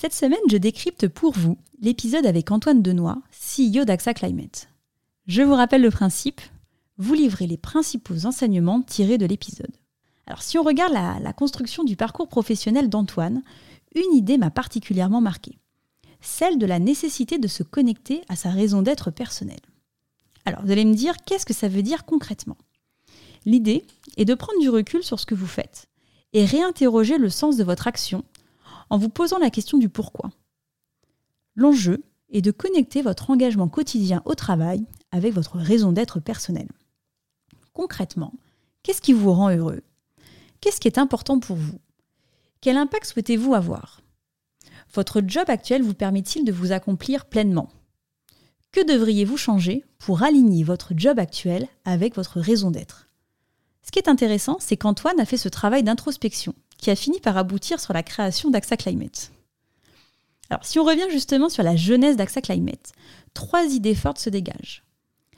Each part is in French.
Cette semaine, je décrypte pour vous l'épisode avec Antoine Denoy, CEO d'AXA Climate. Je vous rappelle le principe, vous livrez les principaux enseignements tirés de l'épisode. Alors si on regarde la, construction du parcours professionnel d'Antoine, une idée m'a particulièrement marqué, celle de la nécessité de se connecter à sa raison d'être personnelle. Alors vous allez me dire, qu'est-ce que ça veut dire concrètement? L'idée est de prendre du recul sur ce que vous faites et réinterroger le sens de votre action en vous posant la question du pourquoi. L'enjeu est de connecter votre engagement quotidien au travail avec votre raison d'être personnelle. Concrètement, qu'est-ce qui vous rend heureux? Qu'est-ce qui est important pour vous? Quel impact souhaitez-vous avoir? Votre job actuel vous permet-il de vous accomplir pleinement? Que devriez-vous changer pour aligner votre job actuel avec votre raison d'être? Ce qui est intéressant, c'est qu'Antoine a fait ce travail d'introspection qui a fini par aboutir sur la création d'AXA Climate. Alors, si on revient justement sur la jeunesse d'AXA Climate, trois idées fortes se dégagent.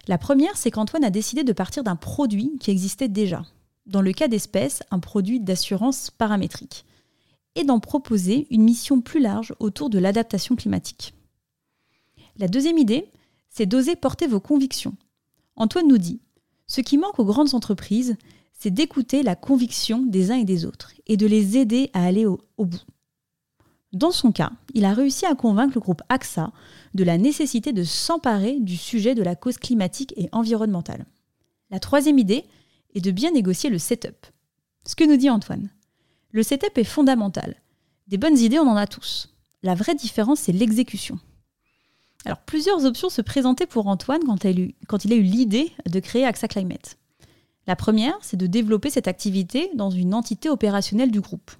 La première, c'est qu'Antoine a décidé de partir d'un produit qui existait déjà, dans le cas d'espèces, un produit d'assurance paramétrique, et d'en proposer une mission plus large autour de l'adaptation climatique. La deuxième idée, c'est d'oser porter vos convictions. Antoine nous dit, ce qui manque aux grandes entreprises, c'est d'écouter la conviction des uns et des autres et de les aider à aller au, bout. Dans son cas, il a réussi à convaincre le groupe AXA de la nécessité de s'emparer du sujet de la cause climatique et environnementale. La troisième idée est de bien négocier le setup. Ce que nous dit Antoine. Le setup est fondamental. Des bonnes idées, on en a tous. La vraie différence, c'est l'exécution. Alors, plusieurs options se présentaient pour Antoine quand, il a eu l'idée de créer AXA Climate. La première, c'est de développer cette activité dans une entité opérationnelle du groupe.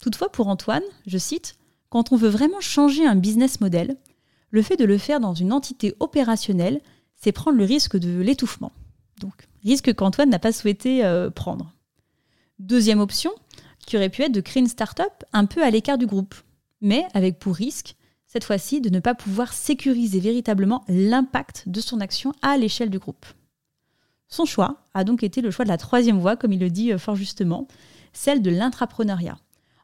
Toutefois, pour Antoine, je cite, quand on veut vraiment changer un business model, le fait de le faire dans une entité opérationnelle, c'est prendre le risque de l'étouffement. Donc, risque qu'Antoine n'a pas souhaité euh, prendre. Deuxième option, qui aurait pu être de créer une start-up un peu à l'écart du groupe, mais avec pour risque, cette fois-ci, de ne pas pouvoir sécuriser véritablement l'impact de son action à l'échelle du groupe. Son choix a donc été le choix de la troisième voie, comme il le dit euh, fort justement, celle de l'intrapreneuriat,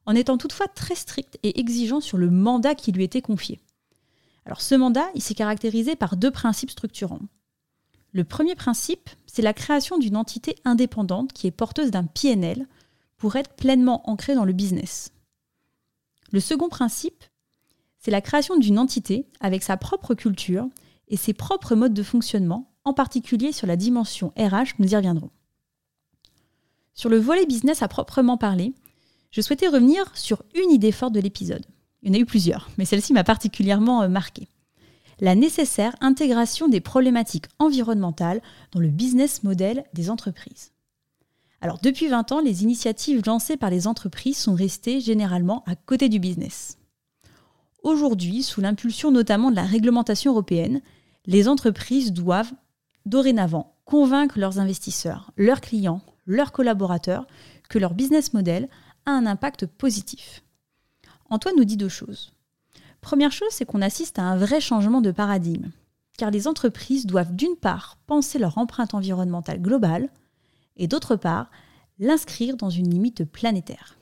en étant toutefois très strict et exigeant sur le mandat qui lui était confié. Alors ce mandat, il s'est caractérisé par deux principes structurants. Le premier principe, c'est la création d'une entité indépendante qui est porteuse d'un PNL pour être pleinement ancrée dans le business. Le second principe, c'est la création d'une entité avec sa propre culture et ses propres modes de fonctionnement en particulier sur la dimension RH, nous y reviendrons. Sur le volet business à proprement parler, je souhaitais revenir sur une idée forte de l'épisode. Il y en a eu plusieurs, mais celle-ci m'a particulièrement euh, marquée. La nécessaire intégration des problématiques environnementales dans le business model des entreprises. Alors depuis 20 ans, les initiatives lancées par les entreprises sont restées généralement à côté du business. Aujourd'hui, sous l'impulsion notamment de la réglementation européenne, les entreprises doivent dorénavant convaincre leurs investisseurs, leurs clients, leurs collaborateurs que leur business model a un impact positif. Antoine nous dit deux choses. Première chose, c'est qu'on assiste à un vrai changement de paradigme, car les entreprises doivent d'une part penser leur empreinte environnementale globale, et d'autre part l'inscrire dans une limite planétaire.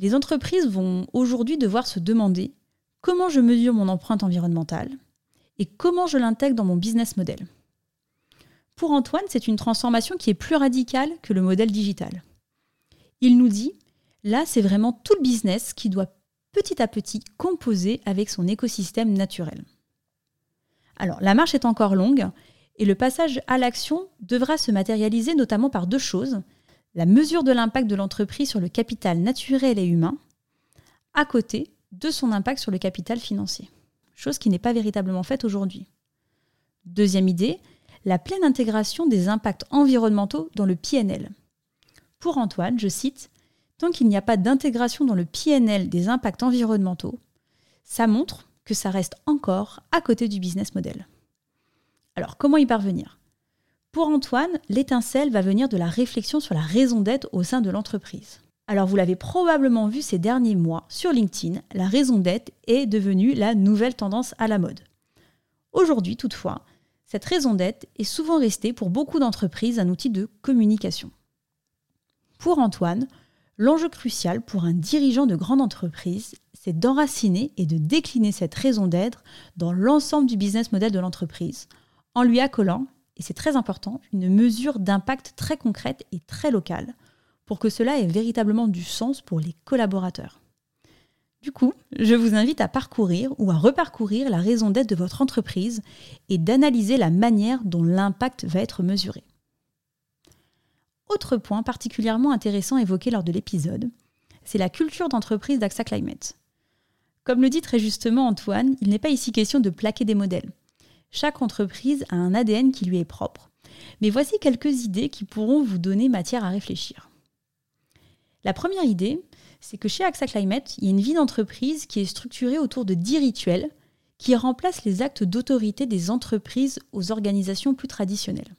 Les entreprises vont aujourd'hui devoir se demander comment je mesure mon empreinte environnementale et comment je l'intègre dans mon business model. Pour Antoine, c'est une transformation qui est plus radicale que le modèle digital. Il nous dit, là, c'est vraiment tout le business qui doit petit à petit composer avec son écosystème naturel. Alors, la marche est encore longue et le passage à l'action devra se matérialiser notamment par deux choses. La mesure de l'impact de l'entreprise sur le capital naturel et humain, à côté de son impact sur le capital financier, chose qui n'est pas véritablement faite aujourd'hui. Deuxième idée, la pleine intégration des impacts environnementaux dans le PNL. Pour Antoine, je cite, Tant qu'il n'y a pas d'intégration dans le PNL des impacts environnementaux, ça montre que ça reste encore à côté du business model. Alors comment y parvenir? Pour Antoine, l'étincelle va venir de la réflexion sur la raison d'être au sein de l'entreprise. Alors vous l'avez probablement vu ces derniers mois sur LinkedIn, la raison d'être est devenue la nouvelle tendance à la mode. Aujourd'hui toutefois, cette raison d'être est souvent restée pour beaucoup d'entreprises un outil de communication. Pour Antoine, l'enjeu crucial pour un dirigeant de grande entreprise, c'est d'enraciner et de décliner cette raison d'être dans l'ensemble du business model de l'entreprise, en lui accolant, et c'est très important, une mesure d'impact très concrète et très locale, pour que cela ait véritablement du sens pour les collaborateurs. Du coup, je vous invite à parcourir ou à reparcourir la raison d'être de votre entreprise et d'analyser la manière dont l'impact va être mesuré. Autre point particulièrement intéressant évoqué lors de l'épisode, c'est la culture d'entreprise d'AXA Climate. Comme le dit très justement Antoine, il n'est pas ici question de plaquer des modèles. Chaque entreprise a un ADN qui lui est propre. Mais voici quelques idées qui pourront vous donner matière à réfléchir. La première idée, c'est que chez AXA Climate, il y a une vie d'entreprise qui est structurée autour de 10 rituels qui remplacent les actes d'autorité des entreprises aux organisations plus traditionnelles.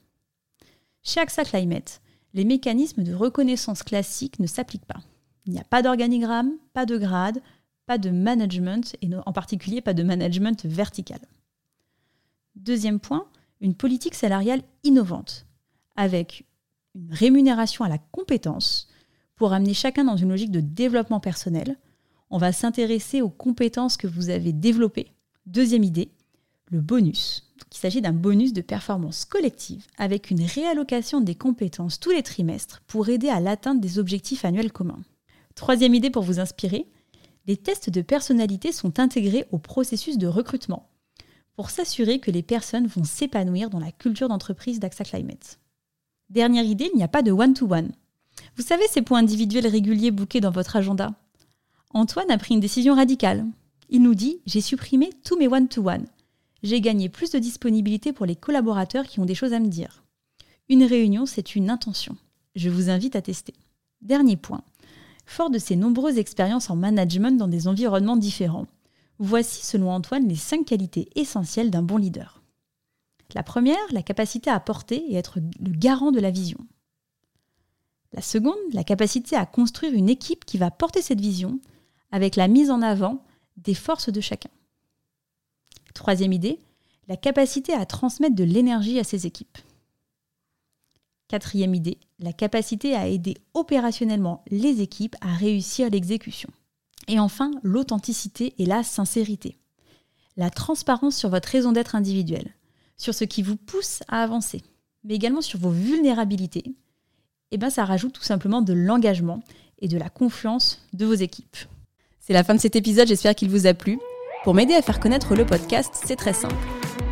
Chez AXA Climate, les mécanismes de reconnaissance classiques ne s'appliquent pas. Il n'y a pas d'organigramme, pas de grade, pas de management, et en particulier pas de management vertical. Deuxième point, une politique salariale innovante, avec une rémunération à la compétence, pour amener chacun dans une logique de développement personnel. On va s'intéresser aux compétences que vous avez développées. Deuxième idée, le bonus. il s'agit d'un bonus de performance collective avec une réallocation des compétences tous les trimestres pour aider à l'atteinte des objectifs annuels communs. Troisième idée pour vous inspirer, les tests de personnalité sont intégrés au processus de recrutement pour s'assurer que les personnes vont s'épanouir dans la culture d'entreprise d'AXA Climate. Dernière idée, il n'y a pas de one-to-one. Vous savez ces points individuels réguliers bouqués dans votre agenda? Antoine a pris une décision radicale. Il nous dit J'ai supprimé tous mes one-to-one. J'ai gagné plus de disponibilité pour les collaborateurs qui ont des choses à me dire. Une réunion, c'est une intention. Je vous invite à tester. Dernier point. Fort de ses nombreuses expériences en management dans des environnements différents, voici selon Antoine les cinq qualités essentielles d'un bon leader. La première, la capacité à porter et être le garant de la vision. La seconde, la capacité à construire une équipe qui va porter cette vision avec la mise en avant des forces de chacun. Troisième idée, la capacité à transmettre de l'énergie à ses équipes. Quatrième idée, la capacité à aider opérationnellement les équipes à réussir l'exécution. Et enfin, l'authenticité et la sincérité. La transparence sur votre raison d'être individuelle, sur ce qui vous pousse à avancer, mais également sur vos vulnérabilités, eh ben, ça rajoute tout simplement de l'engagement et de la confiance de vos équipes. C'est la fin de cet épisode, j'espère qu'il vous a plu. Pour m'aider à faire connaître le podcast, c'est très simple.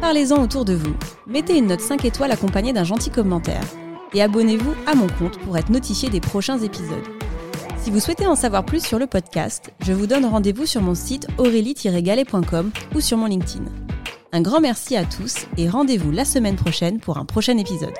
Parlez-en autour de vous. Mettez une note 5 étoiles accompagnée d'un gentil commentaire. Et abonnez-vous à mon compte pour être notifié des prochains épisodes. Si vous souhaitez en savoir plus sur le podcast, je vous donne rendez-vous sur mon site aurélie-galet.com ou sur mon LinkedIn. Un grand merci à tous et rendez-vous la semaine prochaine pour un prochain épisode.